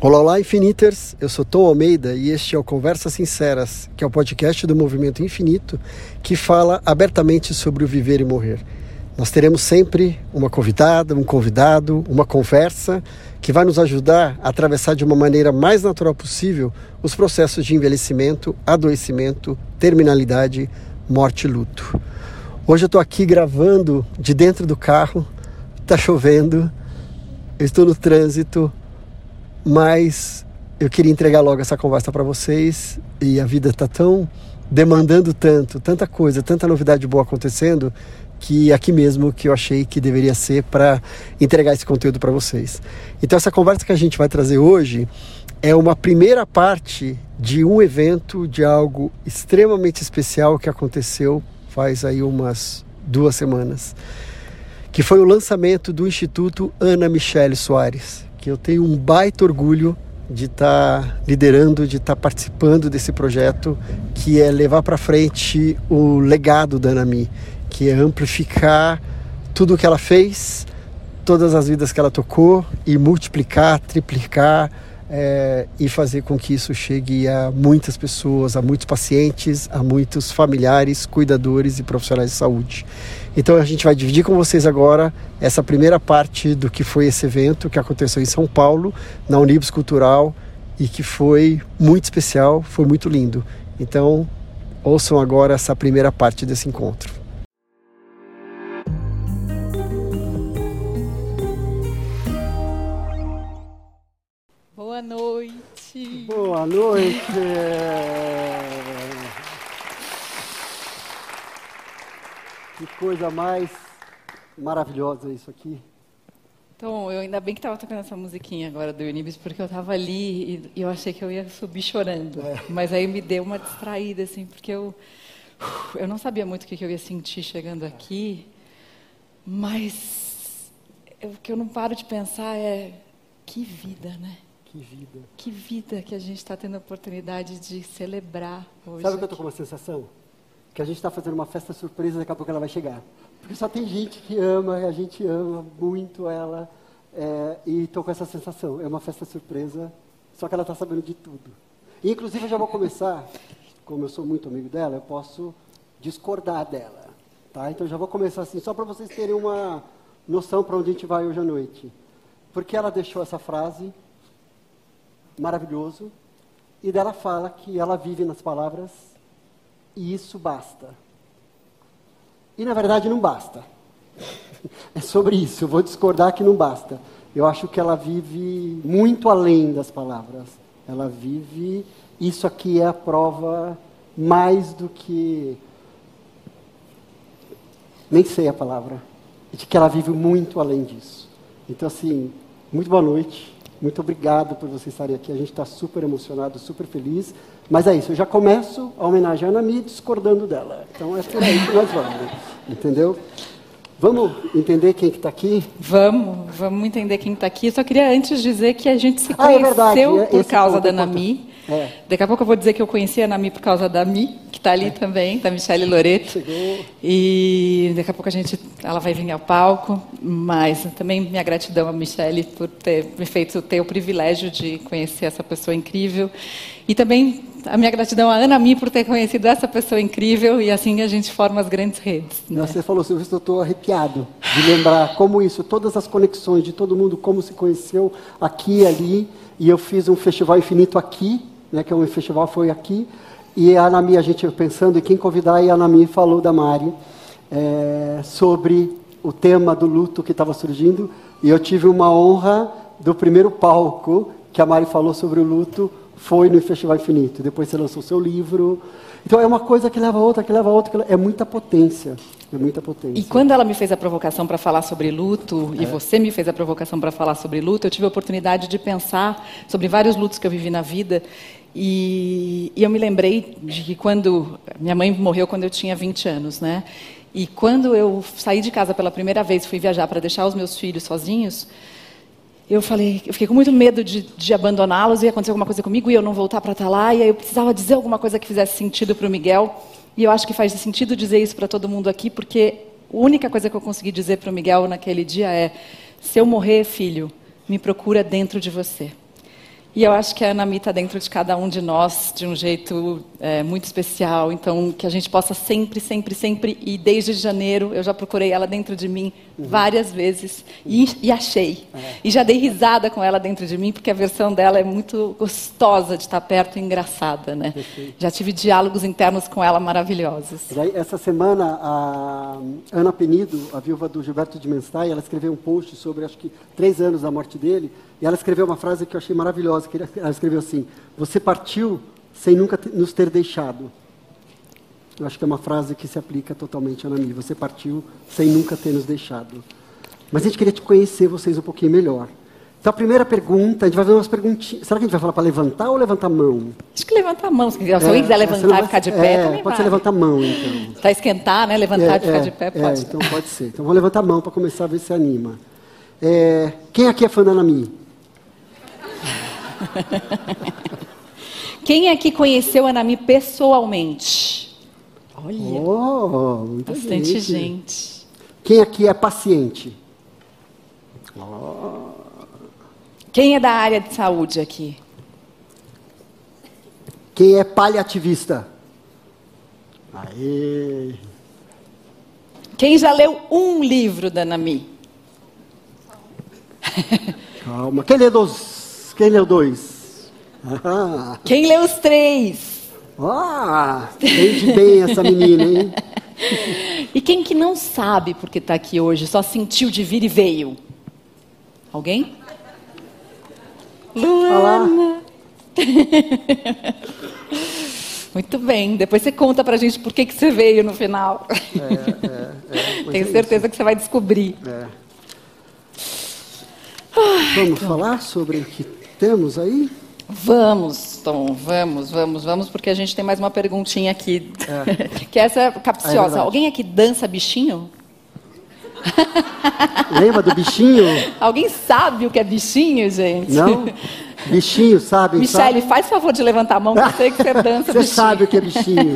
Olá, olá, Infiniters! Eu sou Tom Almeida e este é o Conversas Sinceras, que é o podcast do Movimento Infinito que fala abertamente sobre o viver e morrer. Nós teremos sempre uma convidada, um convidado, uma conversa que vai nos ajudar a atravessar de uma maneira mais natural possível os processos de envelhecimento, adoecimento, terminalidade, morte e luto. Hoje eu estou aqui gravando de dentro do carro, está chovendo, eu estou no trânsito, mas eu queria entregar logo essa conversa para vocês e a vida está tão demandando tanto, tanta coisa, tanta novidade boa acontecendo que aqui mesmo que eu achei que deveria ser para entregar esse conteúdo para vocês. Então essa conversa que a gente vai trazer hoje é uma primeira parte de um evento, de algo extremamente especial que aconteceu faz aí umas duas semanas, que foi o lançamento do Instituto Ana Michele Soares, que eu tenho um baita orgulho de estar tá liderando, de estar tá participando desse projeto, que é levar para frente o legado da Anami, que é amplificar tudo o que ela fez, todas as vidas que ela tocou e multiplicar, triplicar é, e fazer com que isso chegue a muitas pessoas, a muitos pacientes, a muitos familiares, cuidadores e profissionais de saúde. Então a gente vai dividir com vocês agora essa primeira parte do que foi esse evento que aconteceu em São Paulo, na Unibus Cultural, e que foi muito especial, foi muito lindo. Então ouçam agora essa primeira parte desse encontro. Boa noite. Que coisa mais maravilhosa isso aqui. Então, eu ainda bem que estava tocando essa musiquinha agora do Unibis, porque eu estava ali e, eu achei que eu ia subir chorando. É. Mas aí me deu uma distraída, assim, porque eu, eu não sabia muito o que eu ia sentir chegando aqui, mas o que eu não paro de pensar é que vida, né? Que vida. Que vida que a gente está tendo a oportunidade de celebrar hoje. Sabe o que eu estou com uma sensação? Que a gente está fazendo uma festa surpresa, daqui a pouco ela vai chegar. Porque só tem gente que ama, a gente ama muito ela. É, e estou com essa sensação. É uma festa surpresa, só que ela está sabendo de tudo. E, inclusive, eu já vou começar, como eu sou muito amigo dela, eu posso discordar dela. Tá? Então, já vou começar assim, só para vocês terem uma noção para onde a gente vai hoje à noite. Porque ela deixou essa frase maravilhoso, e dela fala que ela vive nas palavras e isso basta. E na verdade não basta. É sobre isso, eu vou discordar que não basta. Eu acho que ela vive muito além das palavras. Ela vive, isso aqui é a prova mais do que. Nem sei a palavra. De que ela vive muito além disso. Então, assim, muito boa noite. Muito obrigado por vocês estarem aqui. A gente está super emocionado, super feliz. Mas é isso, eu já começo a homenagear a Nami discordando dela. Então é por aí que nós vamos. Entendeu? Vamos entender quem está aqui? Vamos, vamos entender quem está aqui. Eu só queria antes dizer que a gente se conheceu ah, é por causa da Nami. É. Daqui a pouco eu vou dizer que eu conheci a Nami por causa da Mi, que está ali é. também, da Michelle Loreto. Chegou. E daqui a pouco a gente, ela vai vir ao palco, mas também minha gratidão a Michelle por ter me feito ter o privilégio de conhecer essa pessoa incrível. E também a minha gratidão a Ana Mi por ter conhecido essa pessoa incrível e assim a gente forma as grandes redes. Né? Você falou, Silvio, eu estou arrepiado de lembrar como isso, todas as conexões de todo mundo, como se conheceu aqui e ali. E eu fiz um festival infinito aqui, né, que é um festival foi aqui, e a Anami, a gente pensando em quem convidar, e a Anami falou da Mari é, sobre o tema do luto que estava surgindo, e eu tive uma honra do primeiro palco que a Mari falou sobre o luto, foi no Festival Infinito. Depois você lançou seu livro. Então é uma coisa que leva a outra, que leva a outra, é muita potência. É muita potência. E quando ela me fez a provocação para falar sobre luto, é. e você me fez a provocação para falar sobre luto, eu tive a oportunidade de pensar sobre vários lutos que eu vivi na vida. E, e, eu me lembrei de que quando. Minha mãe morreu quando eu tinha 20 anos, né? E quando eu saí de casa pela primeira vez, fui viajar para deixar os meus filhos sozinhos, eu falei, eu fiquei com muito medo de, de abandoná-los, ia acontecer alguma coisa comigo e eu não voltar para estar tá lá. E aí eu precisava dizer alguma coisa que fizesse sentido para o Miguel. E eu acho que faz sentido dizer isso para todo mundo aqui, porque a única coisa que eu consegui dizer para o Miguel naquele dia é: se eu morrer, filho, me procura dentro de você. E eu acho que a Anami está dentro de cada um de nós de um jeito é, muito especial. Então, que a gente possa sempre, sempre, sempre. E desde janeiro eu já procurei ela dentro de mim uhum. várias vezes e, e achei. É. E já dei risada com ela dentro de mim, porque a versão dela é muito gostosa de estar perto e engraçada. Né? Já tive diálogos internos com ela maravilhosos. essa semana, a Ana Penido, a viúva do Gilberto de Menstein, ela escreveu um post sobre, acho que, três anos da morte dele. E ela escreveu uma frase que eu achei maravilhosa. Que ela escreveu assim: Você partiu sem nunca nos ter deixado. Eu acho que é uma frase que se aplica totalmente a mim. Você partiu sem nunca ter nos deixado. Mas a gente queria te conhecer vocês um pouquinho melhor. Então, a primeira pergunta, a gente vai ver umas perguntinhas. Será que a gente vai falar para levantar ou levantar a mão? Acho que levantar a mão. Se alguém é, quiser levantar e ficar de pé, é, também Pode ser levantar a mão, então. Para esquentar, né? Levantar é, e ficar é, de pé, pode. É, então pode ser. Então, vamos levantar a mão para começar a ver se anima. É, quem aqui é fã da Anami? Quem aqui conheceu a Anami pessoalmente? Olha, oh, bastante gente. gente. Quem aqui é paciente? Oh. Quem é da área de saúde aqui? Quem é paliativista? Aê. Quem já leu um livro da Nami? Calma. Quem lê dos quem leu dois? Quem leu os três? Ah, entende bem essa menina, hein? e quem que não sabe porque está aqui hoje, só sentiu de vir e veio? Alguém? Luana. Muito bem. Depois você conta pra gente por que, que você veio no final. É, é, é, Tenho é certeza isso. que você vai descobrir. É. Vamos falar sobre o que temos aí? Vamos, Tom, vamos, vamos, vamos, porque a gente tem mais uma perguntinha aqui, é. que essa é capciosa. É Alguém aqui dança bichinho? Lembra do bichinho? Alguém sabe o que é bichinho, gente? Não? Bichinho, sabe? Michele, faz favor de levantar a mão, que eu sei que você dança Você bichinho. sabe o que é bichinho.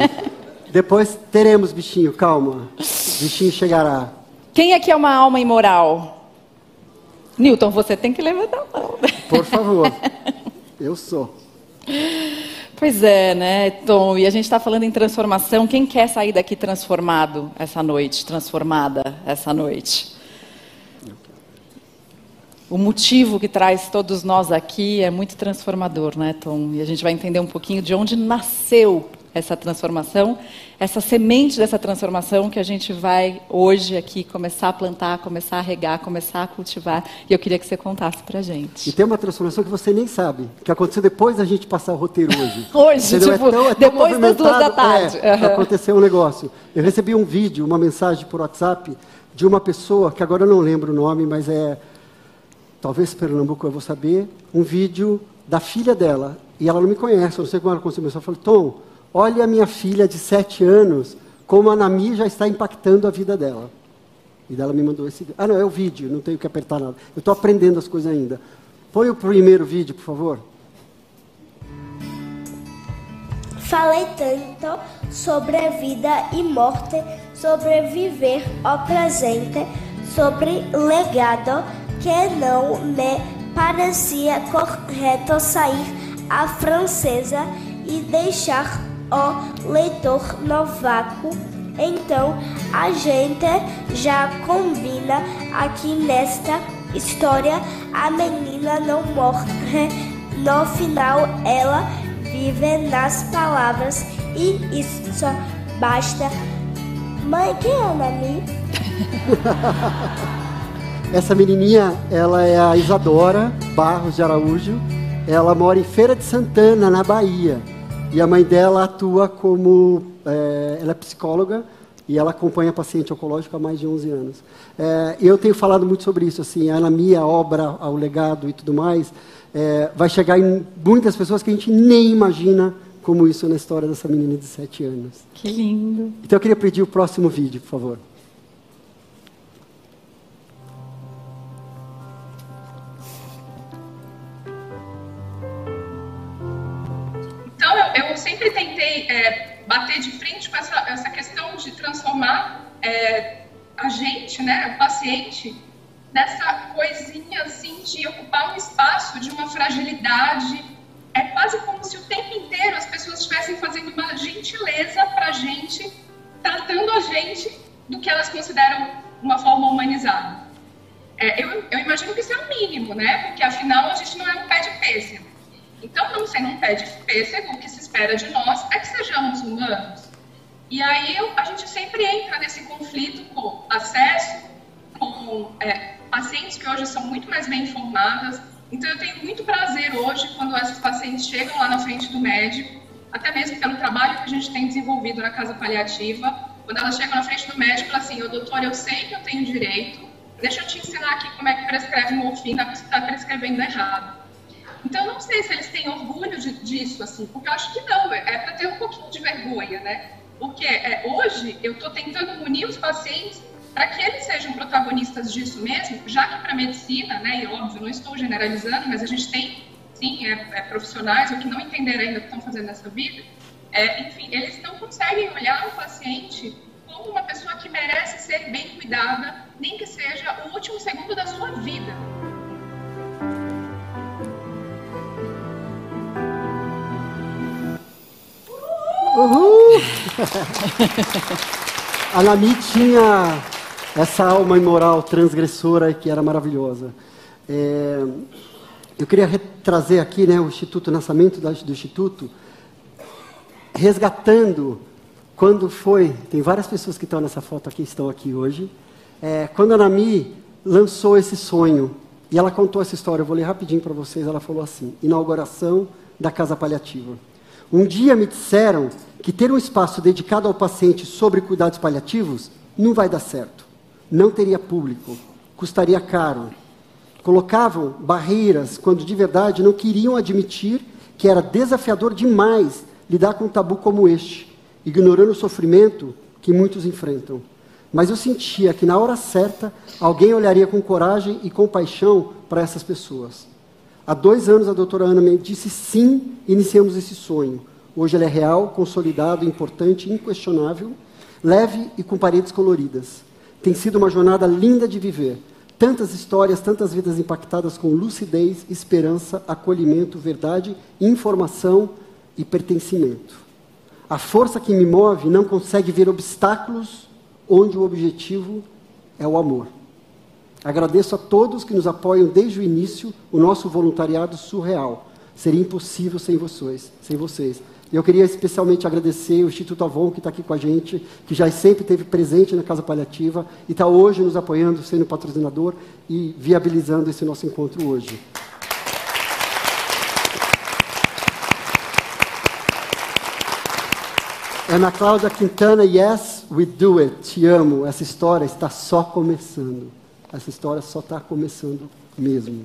Depois teremos bichinho, calma. Bichinho chegará. Quem aqui é uma alma imoral? Newton, você tem que levantar a mão. Por favor. Eu sou. Pois é, né, Tom? E a gente está falando em transformação. Quem quer sair daqui transformado essa noite? Transformada essa noite? O motivo que traz todos nós aqui é muito transformador, né, Tom? E a gente vai entender um pouquinho de onde nasceu essa transformação, essa semente dessa transformação que a gente vai hoje aqui começar a plantar, começar a regar, começar a cultivar. E eu queria que você contasse para gente. E tem uma transformação que você nem sabe, que aconteceu depois da gente passar o roteiro hoje. hoje, Entendeu? É tipo, é tão, é tão depois das duas da tarde. É, uhum. Aconteceu um negócio. Eu recebi um vídeo, uma mensagem por WhatsApp de uma pessoa, que agora eu não lembro o nome, mas é, talvez Pernambuco eu vou saber, um vídeo da filha dela. E ela não me conhece, eu não sei como ela começou. Eu falei, Tom, Olha a minha filha de sete anos, como a Nami já está impactando a vida dela. E ela me mandou esse. Ah, não, é o vídeo, não tenho que apertar nada. Eu estou aprendendo as coisas ainda. Põe o primeiro vídeo, por favor. Falei tanto sobre a vida e morte, sobre viver o presente, sobre legado, que não me parecia correto sair a francesa e deixar o leitor no vácuo. Então a gente já combina aqui nesta história: a menina não morre, no final ela vive nas palavras e isso basta. Mãe, quem é a Nami? Essa menininha, ela é a Isadora Barros de Araújo. Ela mora em Feira de Santana, na Bahia. E a mãe dela atua como. É, ela é psicóloga e ela acompanha paciente oncológico há mais de 11 anos. É, eu tenho falado muito sobre isso, assim, a anamia, a obra, o legado e tudo mais, é, vai chegar em muitas pessoas que a gente nem imagina como isso na história dessa menina de 7 anos. Que lindo. Então eu queria pedir o próximo vídeo, por favor. Eu sempre tentei é, bater de frente com essa, essa questão de transformar é, a gente, né, o paciente, nessa coisinha assim de ocupar um espaço de uma fragilidade. É quase como se o tempo inteiro as pessoas estivessem fazendo uma gentileza para a gente, tratando a gente do que elas consideram uma forma humanizada. É, eu, eu, imagino que isso é o mínimo, né? Porque afinal a gente não é um pé de pêssego. Então, não sendo um pé de pêssego, que espera de nós é que sejamos humanos. E aí a gente sempre entra nesse conflito com acesso, com é, pacientes que hoje são muito mais bem informadas. Então, eu tenho muito prazer hoje quando essas pacientes chegam lá na frente do médico, até mesmo pelo trabalho que a gente tem desenvolvido na casa paliativa. Quando elas chegam na frente do médico, elas assim: doutor, eu sei que eu tenho direito, deixa eu te ensinar aqui como é que prescreve morfina, porque você está prescrevendo errado. Então, não sei se eles têm orgulho de, disso, assim, porque eu acho que não, é, é para ter um pouquinho de vergonha, né? Porque é, hoje eu estou tentando munir os pacientes para que eles sejam protagonistas disso mesmo, já que para a medicina, né, e óbvio, não estou generalizando, mas a gente tem, sim, é, é, profissionais ou que não entenderam ainda o que estão fazendo nessa vida, é, enfim, eles não conseguem olhar o paciente como uma pessoa que merece ser bem cuidada, nem que seja o último segundo da sua vida. Uhul! a Nami tinha essa alma imoral transgressora que era maravilhosa. É, eu queria trazer aqui né, o Instituto, o nascimento do Instituto, resgatando quando foi, tem várias pessoas que estão nessa foto aqui, estão aqui hoje, é, quando a Nami lançou esse sonho, e ela contou essa história, eu vou ler rapidinho para vocês, ela falou assim, inauguração da Casa Paliativa. Um dia me disseram que ter um espaço dedicado ao paciente sobre cuidados paliativos não vai dar certo não teria público, custaria caro. Colocavam barreiras quando de verdade não queriam admitir que era desafiador demais lidar com um tabu como este, ignorando o sofrimento que muitos enfrentam. Mas eu sentia que na hora certa alguém olharia com coragem e compaixão para essas pessoas. Há dois anos a doutora Ana me disse sim, iniciamos esse sonho. Hoje ele é real, consolidado, importante, inquestionável, leve e com paredes coloridas. Tem sido uma jornada linda de viver. Tantas histórias, tantas vidas impactadas com lucidez, esperança, acolhimento, verdade, informação e pertencimento. A força que me move não consegue ver obstáculos onde o objetivo é o amor. Agradeço a todos que nos apoiam desde o início, o nosso voluntariado surreal. Seria impossível sem vocês, sem vocês. Eu queria especialmente agradecer o Instituto Avon, que está aqui com a gente, que já sempre esteve presente na Casa Paliativa e está hoje nos apoiando, sendo patrocinador e viabilizando esse nosso encontro hoje. Ana Cláudia Quintana, yes, we do it. Te amo. Essa história está só começando. Essa história só está começando mesmo.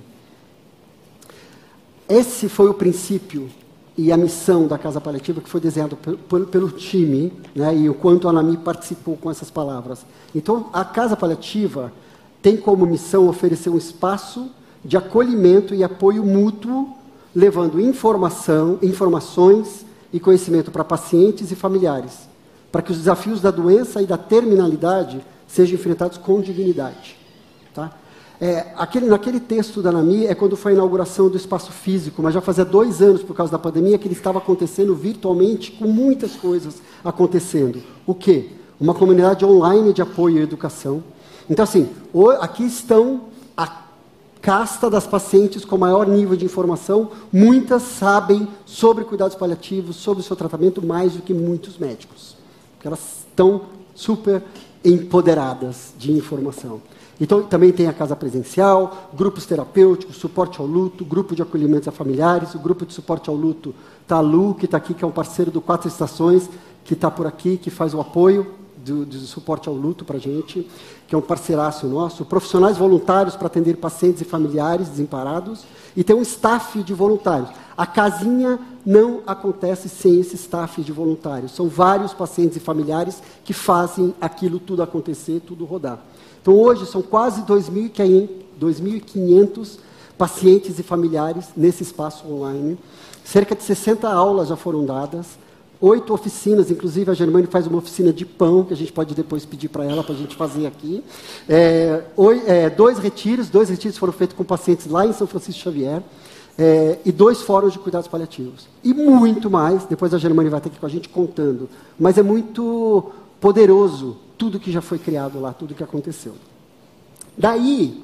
Esse foi o princípio e a missão da Casa Paliativa que foi desenhada pelo, pelo time, né, e o quanto a Anami participou com essas palavras. Então, a Casa Paliativa tem como missão oferecer um espaço de acolhimento e apoio mútuo, levando informação, informações e conhecimento para pacientes e familiares, para que os desafios da doença e da terminalidade sejam enfrentados com dignidade. Tá? É, aquele, naquele texto da Nami é quando foi a inauguração do espaço físico, mas já fazia dois anos, por causa da pandemia, que ele estava acontecendo virtualmente, com muitas coisas acontecendo. O quê? Uma comunidade online de apoio à educação. Então, assim, aqui estão a casta das pacientes com maior nível de informação. Muitas sabem sobre cuidados paliativos, sobre o seu tratamento, mais do que muitos médicos. Porque elas estão super empoderadas de informação. Então, também tem a casa presencial, grupos terapêuticos, suporte ao luto, grupo de acolhimento a familiares, o grupo de suporte ao luto está a Lu, que está aqui, que é um parceiro do Quatro Estações, que está por aqui, que faz o apoio do, do suporte ao luto para a gente, que é um parceiraço nosso, profissionais voluntários para atender pacientes e familiares desamparados, e tem um staff de voluntários. A casinha não acontece sem esse staff de voluntários. São vários pacientes e familiares que fazem aquilo tudo acontecer, tudo rodar. Então, hoje, são quase 2.500 pacientes e familiares nesse espaço online. Cerca de 60 aulas já foram dadas, oito oficinas, inclusive a Germane faz uma oficina de pão, que a gente pode depois pedir para ela, para a gente fazer aqui. É, é, dois retiros, dois retiros foram feitos com pacientes lá em São Francisco Xavier, é, e dois fóruns de cuidados paliativos. E muito mais, depois a Germane vai estar aqui com a gente contando, mas é muito poderoso tudo que já foi criado lá, tudo que aconteceu. Daí,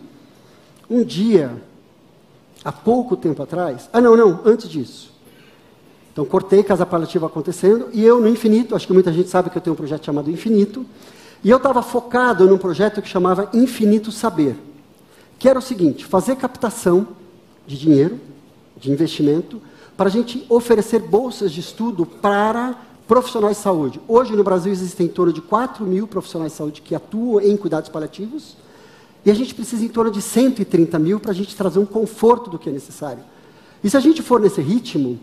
um dia, há pouco tempo atrás, ah não, não, antes disso, então, cortei casa paliativa acontecendo, e eu no Infinito, acho que muita gente sabe que eu tenho um projeto chamado Infinito, e eu estava focado num projeto que chamava Infinito Saber, que era o seguinte: fazer captação de dinheiro, de investimento, para a gente oferecer bolsas de estudo para profissionais de saúde. Hoje no Brasil existem em torno de 4 mil profissionais de saúde que atuam em cuidados paliativos, e a gente precisa em torno de 130 mil para a gente trazer um conforto do que é necessário. E se a gente for nesse ritmo,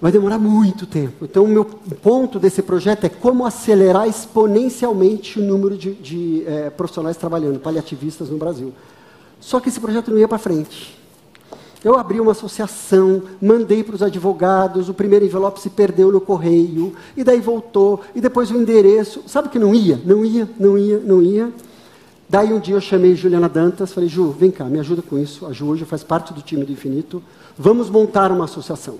vai demorar muito tempo. Então, o meu ponto desse projeto é como acelerar exponencialmente o número de, de é, profissionais trabalhando, paliativistas no Brasil. Só que esse projeto não ia para frente. Eu abri uma associação, mandei para os advogados, o primeiro envelope se perdeu no correio, e daí voltou, e depois o endereço. Sabe que não ia? Não ia, não ia, não ia. Daí um dia eu chamei Juliana Dantas, falei, Ju, vem cá, me ajuda com isso. A Ju hoje faz parte do time do Infinito. Vamos montar uma associação.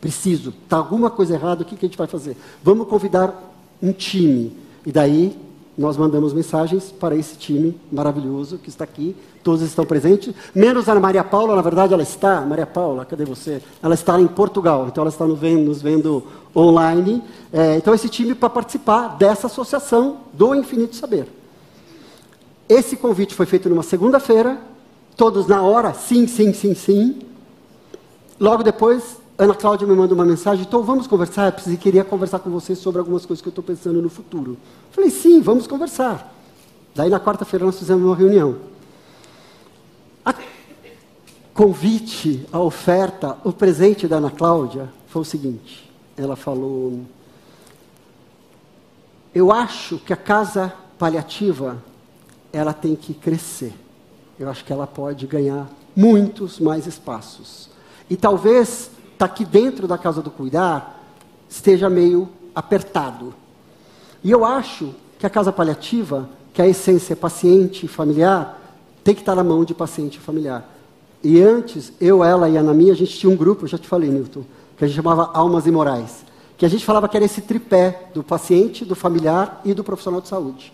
Preciso. Está alguma coisa errada, o que, que a gente vai fazer? Vamos convidar um time. E daí nós mandamos mensagens para esse time maravilhoso que está aqui. Todos estão presentes, menos a Maria Paula, na verdade ela está. Maria Paula, cadê você? Ela está em Portugal, então ela está nos vendo, nos vendo online. É, então, esse time para participar dessa associação do Infinito Saber. Esse convite foi feito numa segunda-feira, todos na hora, sim, sim, sim, sim. Logo depois, Ana Cláudia me manda uma mensagem, então vamos conversar, eu queria conversar com você sobre algumas coisas que eu estou pensando no futuro. Falei, sim, vamos conversar. Daí na quarta-feira nós fizemos uma reunião. A convite, a oferta, o presente da Ana Cláudia foi o seguinte: ela falou, eu acho que a casa paliativa ela tem que crescer. Eu acho que ela pode ganhar muitos mais espaços. E talvez está aqui dentro da casa do cuidar esteja meio apertado. E eu acho que a casa paliativa, que a essência é paciente e familiar, tem que estar na mão de paciente e familiar. E antes, eu, ela e a Anami, a gente tinha um grupo, eu já te falei, Newton, que a gente chamava Almas Imorais. Que a gente falava que era esse tripé do paciente, do familiar e do profissional de saúde.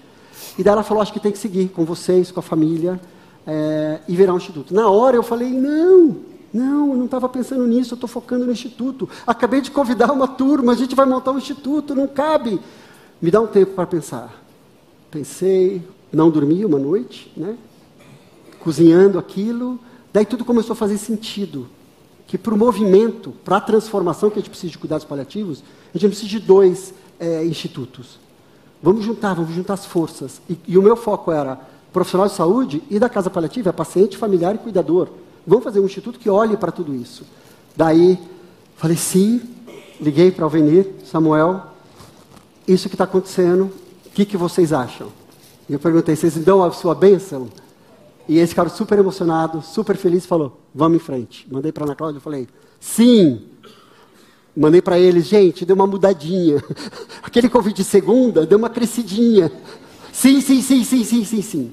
E daí ela falou, acho que tem que seguir com vocês, com a família, é, e virar um instituto. Na hora eu falei, não, não, eu não estava pensando nisso, eu estou focando no instituto. Acabei de convidar uma turma, a gente vai montar um instituto, não cabe. Me dá um tempo para pensar. Pensei, não dormi uma noite, né? cozinhando aquilo. Daí tudo começou a fazer sentido. Que para o movimento, para a transformação que a gente precisa de cuidados paliativos, a gente precisa de dois é, institutos. Vamos juntar, vamos juntar as forças. E, e o meu foco era profissional de saúde e da casa paliativa, é paciente, familiar e cuidador. Vamos fazer um instituto que olhe para tudo isso. Daí, falei sim, liguei para o Alvenir, Samuel, isso que está acontecendo, o que, que vocês acham? E eu perguntei, vocês dão a sua bênção? E esse cara super emocionado, super feliz, falou, vamos em frente. Mandei para a Ana Cláudia falei, sim. Mandei para eles, gente, deu uma mudadinha. Aquele convite de segunda deu uma crescidinha. Sim, sim, sim, sim, sim, sim, sim.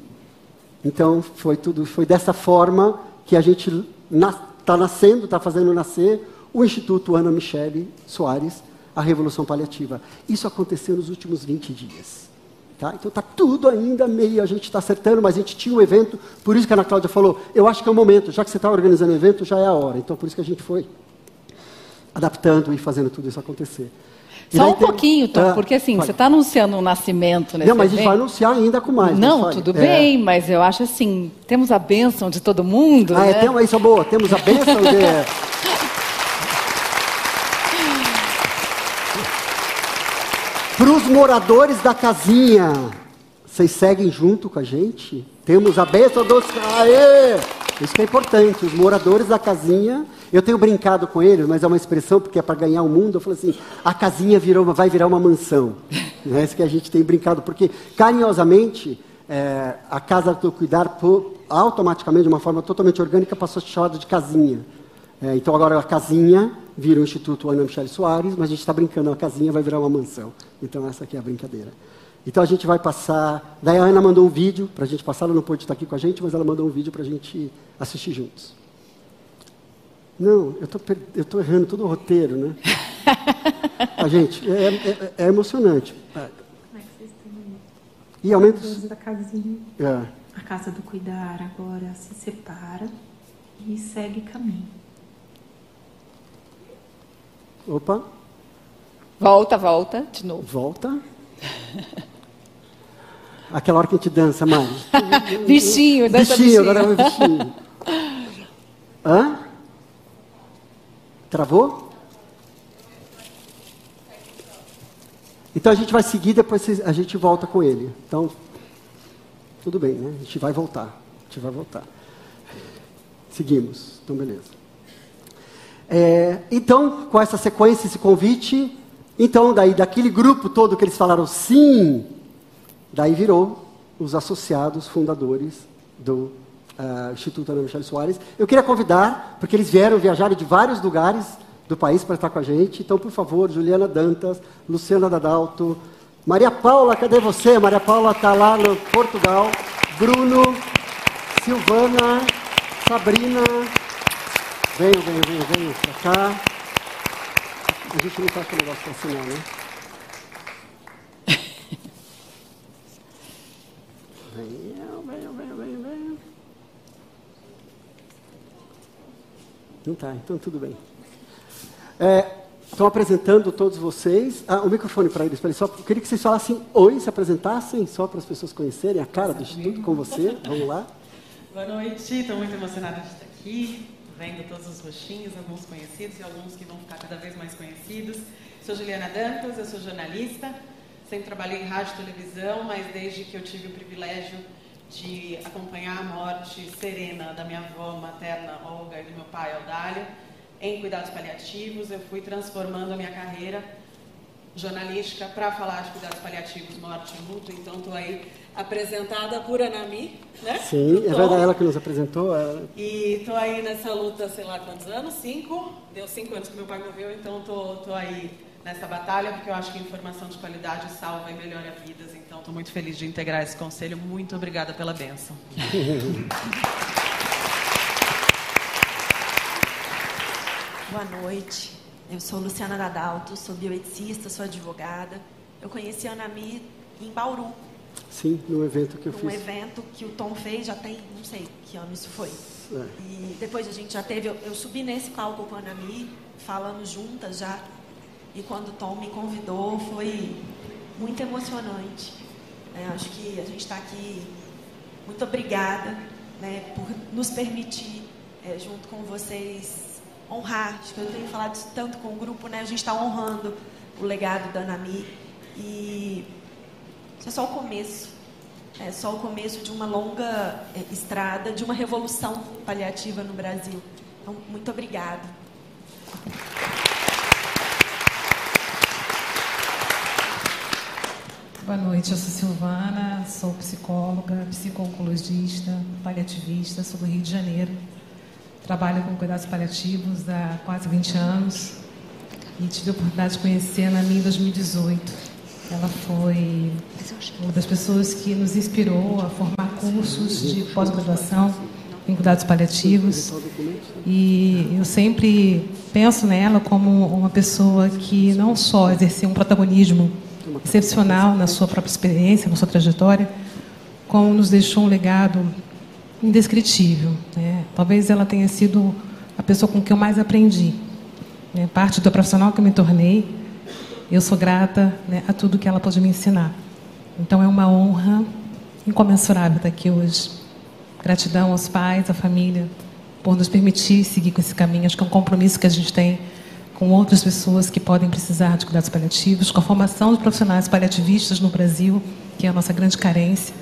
Então, foi tudo, foi dessa forma que a gente está nascendo, está fazendo nascer o Instituto Ana Michele Soares, a Revolução Paliativa. Isso aconteceu nos últimos 20 dias. Tá? Então está tudo ainda meio, a gente está acertando, mas a gente tinha um evento, por isso que a Ana Cláudia falou, eu acho que é o momento, já que você está organizando o evento, já é a hora. Então por isso que a gente foi adaptando e fazendo tudo isso acontecer. Só um pouquinho, Tom, ah, porque assim, você está anunciando um nascimento nesse Não, mas a gente vai anunciar ainda com mais. Não, tudo é. bem, mas eu acho assim, temos a bênção de todo mundo, Ah, é, né? é, tem, isso é boa, temos a bênção de... Para os moradores da casinha, vocês seguem junto com a gente? Temos a bênção dos... Aê! Isso que é importante, os moradores da casinha eu tenho brincado com eles, mas é uma expressão porque é para ganhar o mundo. Eu falo assim: a casinha virou uma, vai virar uma mansão. é isso que a gente tem brincado, porque carinhosamente é, a casa do cuidar automaticamente, de uma forma totalmente orgânica, passou a ser chamada de casinha. É, então agora a casinha vira o Instituto Ana Michele Soares, mas a gente está brincando, a casinha vai virar uma mansão. Então essa aqui é a brincadeira. Então a gente vai passar. Daí a Ana mandou um vídeo para a gente passar, ela não pôde estar aqui com a gente, mas ela mandou um vídeo para a gente assistir juntos. Não, eu eu tô errando todo o roteiro, né? a gente, é, é, é emocionante. É. Como é que vocês estão E ao menos. Da casinha. É. A casa do cuidar agora se separa e segue caminho. Opa. Volta, volta, de novo. Volta. Aquela hora que a gente dança, Mari. bichinho, dança bichinho. Bichinho, agora é bichinho. Hã? Travou? Então a gente vai seguir, depois a gente volta com ele. Então, tudo bem, né? A gente vai voltar. A gente vai voltar. Seguimos. Então, beleza. É, então, com essa sequência, esse convite, então, daí, daquele grupo todo que eles falaram sim, daí virou os associados fundadores do uh, Instituto Ana Michele Soares. Eu queria convidar, porque eles vieram, viajar de vários lugares do país para estar com a gente. Então, por favor, Juliana Dantas, Luciana Dadalto, Maria Paula, cadê você? Maria Paula está lá no Portugal. Bruno, Silvana, Sabrina. Venham, venham, venham, venham para cá. A gente não está com o negócio para assinar, né? Venham, venham, venham, venham, venham. Não está, então tudo bem. É, Estão apresentando todos vocês. Ah, o microfone para eles, para eles. Só queria que vocês falassem oi, se apresentassem, só para as pessoas conhecerem a cara do Instituto com você. Vamos lá. Boa noite, estou muito emocionada de estar aqui, vendo todos os rostinhos, alguns conhecidos e alguns que vão ficar cada vez mais conhecidos. Sou Juliana Dantas, eu sou jornalista, sempre trabalhei em rádio e televisão, mas desde que eu tive o privilégio de acompanhar a morte serena da minha avó materna, Olga, e do meu pai, Aldalho, em cuidados paliativos. Eu fui transformando a minha carreira jornalística para falar de cuidados paliativos, morte e luto. Então, estou aí apresentada por Anami, né? Sim, é verdade, ela que nos apresentou. Ela... E estou aí nessa luta, sei lá quantos anos, cinco. Deu cinco anos que meu pai morreu, então estou tô, tô aí nessa batalha, porque eu acho que informação de qualidade salva e melhora vidas. Então, estou muito feliz de integrar esse conselho. Muito obrigada pela bênção. Boa noite. Eu sou Luciana Dadalto, sou bioeticista, sou advogada. Eu conheci a Anami em Bauru. Sim, no evento que eu um fiz. Um evento que o Tom fez, já tem, não sei que ano isso foi. É. E depois a gente já teve, eu, eu subi nesse palco com a Anami, falando juntas já. E quando o Tom me convidou, foi muito emocionante. É, acho que a gente está aqui. Muito obrigada né, por nos permitir, é, junto com vocês, honrar. Acho que eu tenho falado isso tanto com o grupo, né? A gente está honrando o legado da Anami. E isso é só o começo. É só o começo de uma longa é, estrada, de uma revolução paliativa no Brasil. Então, muito obrigada. Boa noite, eu sou Silvana, sou psicóloga, psico-oncologista, paliativista, sou do Rio de Janeiro. Trabalho com cuidados paliativos há quase 20 anos e tive a oportunidade de conhecer a Nami em 2018. Ela foi uma das pessoas que nos inspirou a formar cursos de pós-graduação em cuidados paliativos. E eu sempre penso nela como uma pessoa que não só exerceu um protagonismo excepcional na sua própria experiência, na sua trajetória, como nos deixou um legado indescritível. Né? Talvez ela tenha sido a pessoa com quem eu mais aprendi. Né? Parte do profissional que eu me tornei, eu sou grata né, a tudo que ela pôde me ensinar. Então é uma honra incomensurável estar aqui hoje. Gratidão aos pais, à família, por nos permitir seguir com esse caminho. Acho que é um compromisso que a gente tem com outras pessoas que podem precisar de cuidados paliativos, com a formação de profissionais paliativistas no Brasil, que é a nossa grande carência.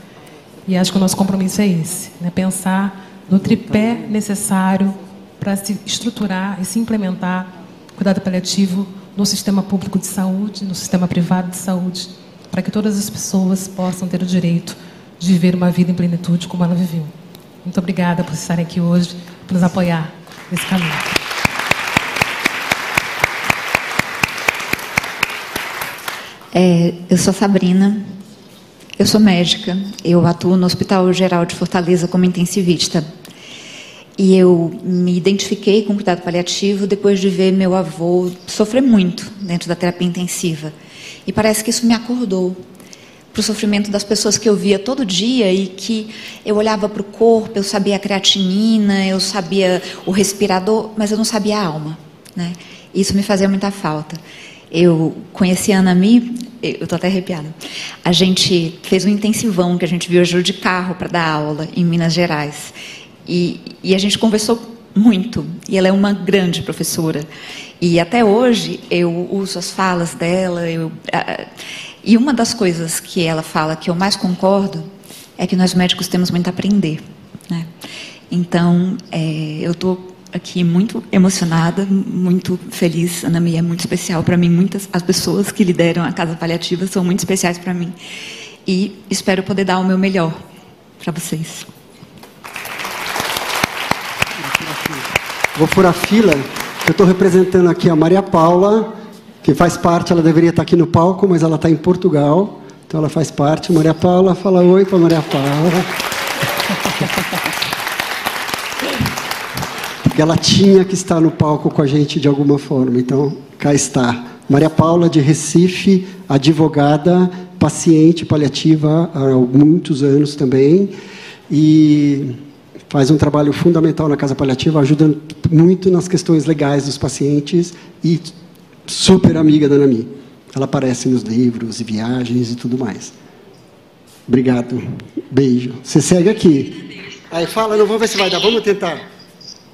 E acho que o nosso compromisso é esse, né? pensar no tripé necessário para se estruturar e se implementar cuidado paliativo no sistema público de saúde, no sistema privado de saúde, para que todas as pessoas possam ter o direito de viver uma vida em plenitude como ela viveu. Muito obrigada por estarem aqui hoje, por nos apoiar nesse caminho. É, eu sou Sabrina, eu sou médica, eu atuo no Hospital Geral de Fortaleza como intensivista. E eu me identifiquei com cuidado paliativo depois de ver meu avô sofrer muito dentro da terapia intensiva. E parece que isso me acordou para o sofrimento das pessoas que eu via todo dia e que eu olhava para o corpo, eu sabia a creatinina, eu sabia o respirador, mas eu não sabia a alma. Né? Isso me fazia muita falta. Eu conheci a Ana Mi, eu estou até arrepiada. A gente fez um intensivão que a gente viajou de carro para dar aula em Minas Gerais. E, e a gente conversou muito. E ela é uma grande professora. E até hoje eu uso as falas dela. Eu, e uma das coisas que ela fala que eu mais concordo é que nós médicos temos muito a aprender. Né? Então, é, eu estou aqui muito emocionada, muito feliz. Ana Mia é muito especial para mim. Muitas as pessoas que lideram a casa paliativa são muito especiais para mim. E espero poder dar o meu melhor para vocês. Vou furar fila. Eu estou representando aqui a Maria Paula, que faz parte, ela deveria estar aqui no palco, mas ela está em Portugal. Então ela faz parte. Maria Paula, fala oi para Maria Paula. Ela tinha que estar no palco com a gente de alguma forma. Então, cá está. Maria Paula de Recife, advogada, paciente paliativa há muitos anos também. E faz um trabalho fundamental na casa paliativa, ajuda muito nas questões legais dos pacientes e super amiga da Nami. Ela aparece nos livros e viagens e tudo mais. Obrigado. Beijo. Você segue aqui. Aí fala, não vamos ver se vai dar. Vamos tentar.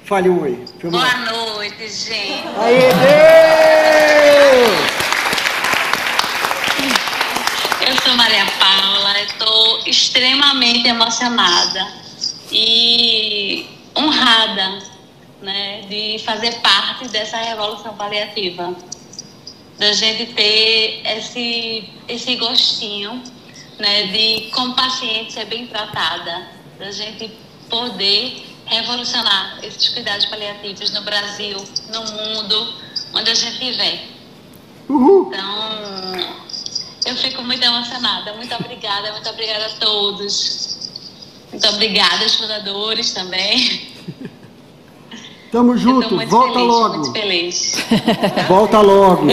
Fale um oi. Boa noite, gente. Aê, Deus! Eu sou Maria Paula, estou extremamente emocionada e honrada né, de fazer parte dessa revolução paliativa, da gente ter esse, esse gostinho né, de como paciente ser bem tratada, da gente poder revolucionar esses cuidados paliativos no Brasil, no mundo, onde a gente estiver. Então, eu fico muito emocionada. Muito obrigada, muito obrigada a todos. Muito obrigada aos fundadores também. Tamo junto, volta feliz, logo. Muito feliz. Volta logo.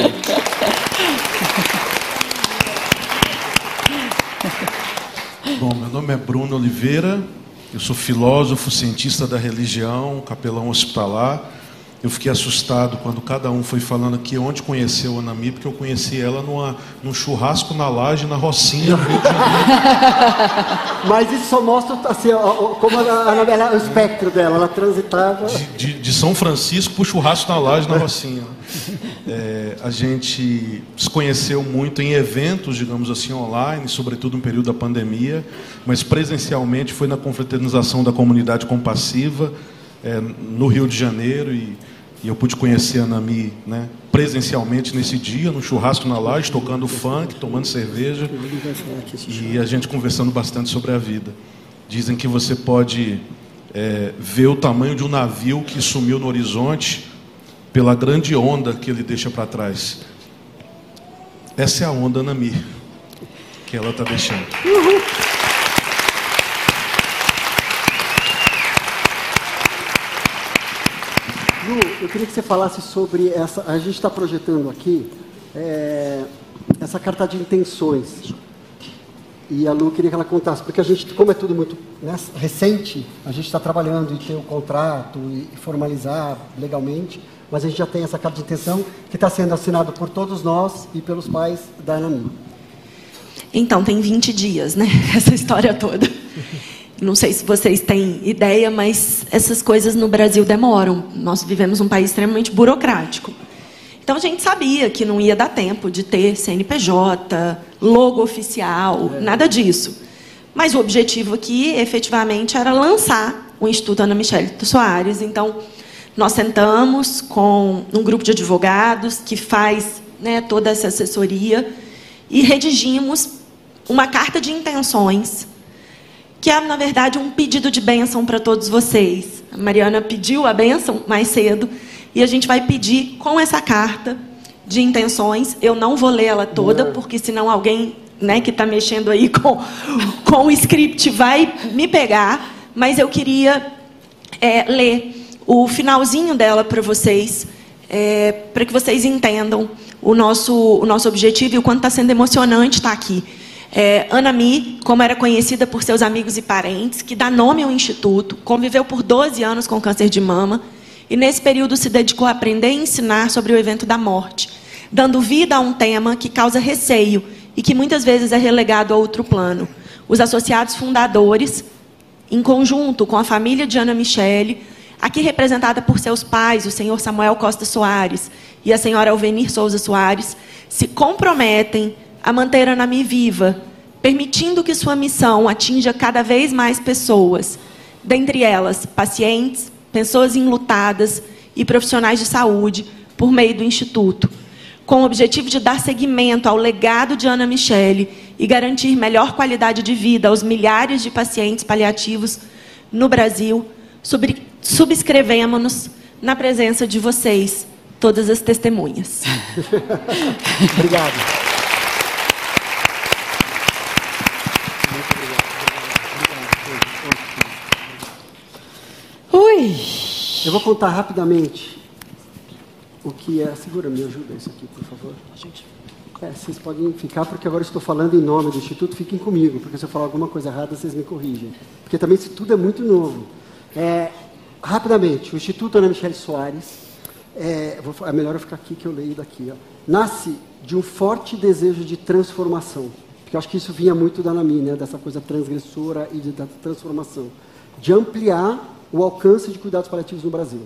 Bom, meu nome é Bruno Oliveira, eu sou filósofo, cientista da religião, capelão hospitalar. Eu fiquei assustado quando cada um foi falando aqui onde conheceu a Anami, porque eu conheci ela numa, num churrasco na laje, na Rocinha, no Rio de Janeiro. Mas isso só mostra assim, como a novela, o espectro dela, ela transitava. De, de, de São Francisco para o churrasco na laje, na Rocinha. É, a gente se conheceu muito em eventos, digamos assim, online, sobretudo no período da pandemia, mas presencialmente foi na confraternização da comunidade compassiva é, no Rio de Janeiro e e eu pude conhecer a Nami né, presencialmente nesse dia, no churrasco na laje, tocando funk, tomando cerveja. E a gente conversando bastante sobre a vida. Dizem que você pode é, ver o tamanho de um navio que sumiu no horizonte pela grande onda que ele deixa para trás. Essa é a onda Nami que ela está deixando. Uhul. Lu, eu queria que você falasse sobre essa. A gente está projetando aqui é, essa carta de intenções. E a Lu queria que ela contasse, porque a gente, como é tudo muito né, recente, a gente está trabalhando em ter o contrato e formalizar legalmente, mas a gente já tem essa carta de intenção que está sendo assinada por todos nós e pelos pais da Anami. Então, tem 20 dias, né? Essa história toda. Não sei se vocês têm ideia, mas essas coisas no Brasil demoram. Nós vivemos um país extremamente burocrático. Então a gente sabia que não ia dar tempo de ter CNPJ, logo oficial, é. nada disso. Mas o objetivo aqui, efetivamente, era lançar o Instituto Ana Michele Soares. Então, nós sentamos com um grupo de advogados que faz né, toda essa assessoria e redigimos uma carta de intenções que é, na verdade, um pedido de bênção para todos vocês. A Mariana pediu a bênção mais cedo e a gente vai pedir com essa carta de intenções. Eu não vou ler ela toda, porque senão alguém né, que está mexendo aí com, com o script vai me pegar. Mas eu queria é, ler o finalzinho dela para vocês, é, para que vocês entendam o nosso, o nosso objetivo e o quanto está sendo emocionante estar tá aqui. É, Ana Mi, como era conhecida por seus amigos e parentes, que dá nome ao Instituto, conviveu por 12 anos com câncer de mama e, nesse período, se dedicou a aprender e ensinar sobre o evento da morte, dando vida a um tema que causa receio e que muitas vezes é relegado a outro plano. Os associados fundadores, em conjunto com a família de Ana Michele, aqui representada por seus pais, o senhor Samuel Costa Soares e a senhora Alvenir Souza Soares, se comprometem a manter a Anami viva, permitindo que sua missão atinja cada vez mais pessoas, dentre elas pacientes, pessoas enlutadas e profissionais de saúde, por meio do Instituto, com o objetivo de dar seguimento ao legado de Ana Michele e garantir melhor qualidade de vida aos milhares de pacientes paliativos no Brasil, subscrevemos-nos na presença de vocês, todas as testemunhas. Obrigado. Ui! Eu vou contar rapidamente o que é. Segura, me ajuda isso aqui, por favor. É, vocês podem ficar, porque agora estou falando em nome do Instituto, fiquem comigo, porque se eu falar alguma coisa errada, vocês me corrigem. Porque também isso tudo é muito novo. É, rapidamente, o Instituto Ana Michele Soares, é, vou, é melhor eu ficar aqui que eu leio daqui, ó, nasce de um forte desejo de transformação. Porque eu acho que isso vinha muito da Nami, né, dessa coisa transgressora e de, da transformação. De ampliar o alcance de cuidados paliativos no Brasil.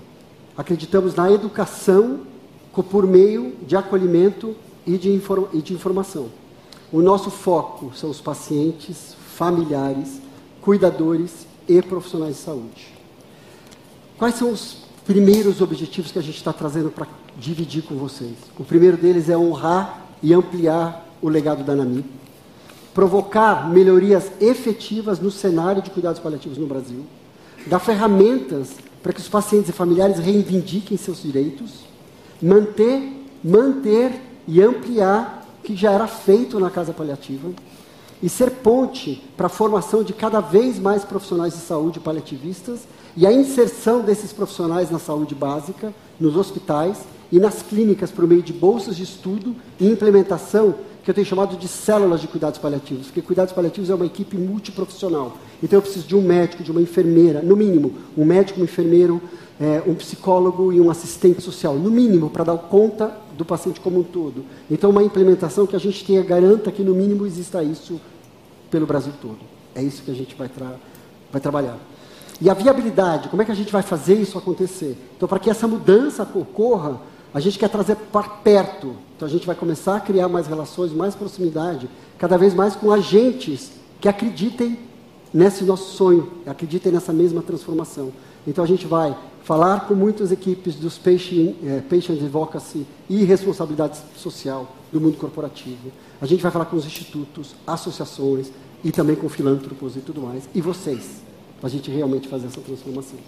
Acreditamos na educação por meio de acolhimento e de, inform e de informação. O nosso foco são os pacientes, familiares, cuidadores e profissionais de saúde. Quais são os primeiros objetivos que a gente está trazendo para dividir com vocês? O primeiro deles é honrar e ampliar o legado da ANAMI, provocar melhorias efetivas no cenário de cuidados paliativos no Brasil, dar ferramentas para que os pacientes e familiares reivindiquem seus direitos, manter, manter e ampliar o que já era feito na casa paliativa e ser ponte para a formação de cada vez mais profissionais de saúde paliativistas e a inserção desses profissionais na saúde básica, nos hospitais e nas clínicas por meio de bolsas de estudo e implementação que eu tenho chamado de células de cuidados paliativos, porque cuidados paliativos é uma equipe multiprofissional. Então eu preciso de um médico, de uma enfermeira, no mínimo, um médico, um enfermeiro, é, um psicólogo e um assistente social, no mínimo, para dar conta do paciente como um todo. Então uma implementação que a gente tenha, garanta que no mínimo exista isso pelo Brasil todo. É isso que a gente vai, tra vai trabalhar. E a viabilidade, como é que a gente vai fazer isso acontecer? Então, para que essa mudança ocorra, a gente quer trazer para perto. Então a gente vai começar a criar mais relações, mais proximidade, cada vez mais com agentes que acreditem nesse nosso sonho, acreditem nessa mesma transformação. Então a gente vai falar com muitas equipes dos patient, eh, patient advocacy e responsabilidade social do mundo corporativo. A gente vai falar com os institutos, associações e também com filântropos e tudo mais. E vocês, para a gente realmente fazer essa transformação.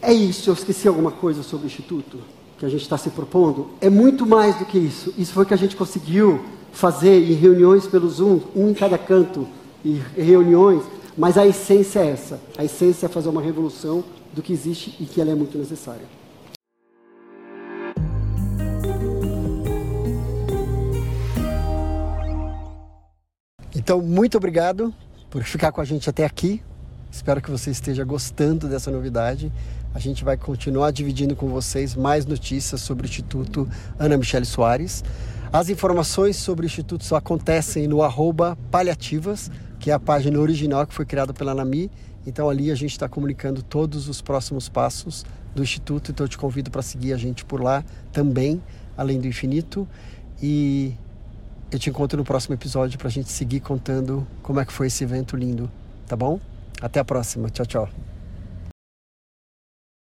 É isso, eu esqueci alguma coisa sobre o Instituto que a gente está se propondo? É muito mais do que isso. Isso foi o que a gente conseguiu fazer em reuniões pelo Zoom, um em cada canto, e reuniões, mas a essência é essa. A essência é fazer uma revolução do que existe e que ela é muito necessária. Então, muito obrigado por ficar com a gente até aqui. Espero que você esteja gostando dessa novidade. A gente vai continuar dividindo com vocês mais notícias sobre o Instituto Ana Michele Soares. As informações sobre o Instituto só acontecem no paliativas, que é a página original que foi criada pela NAMI. Então ali a gente está comunicando todos os próximos passos do Instituto. Então eu te convido para seguir a gente por lá também, além do infinito. E eu te encontro no próximo episódio para a gente seguir contando como é que foi esse evento lindo, tá bom? Até a próxima. Tchau, tchau.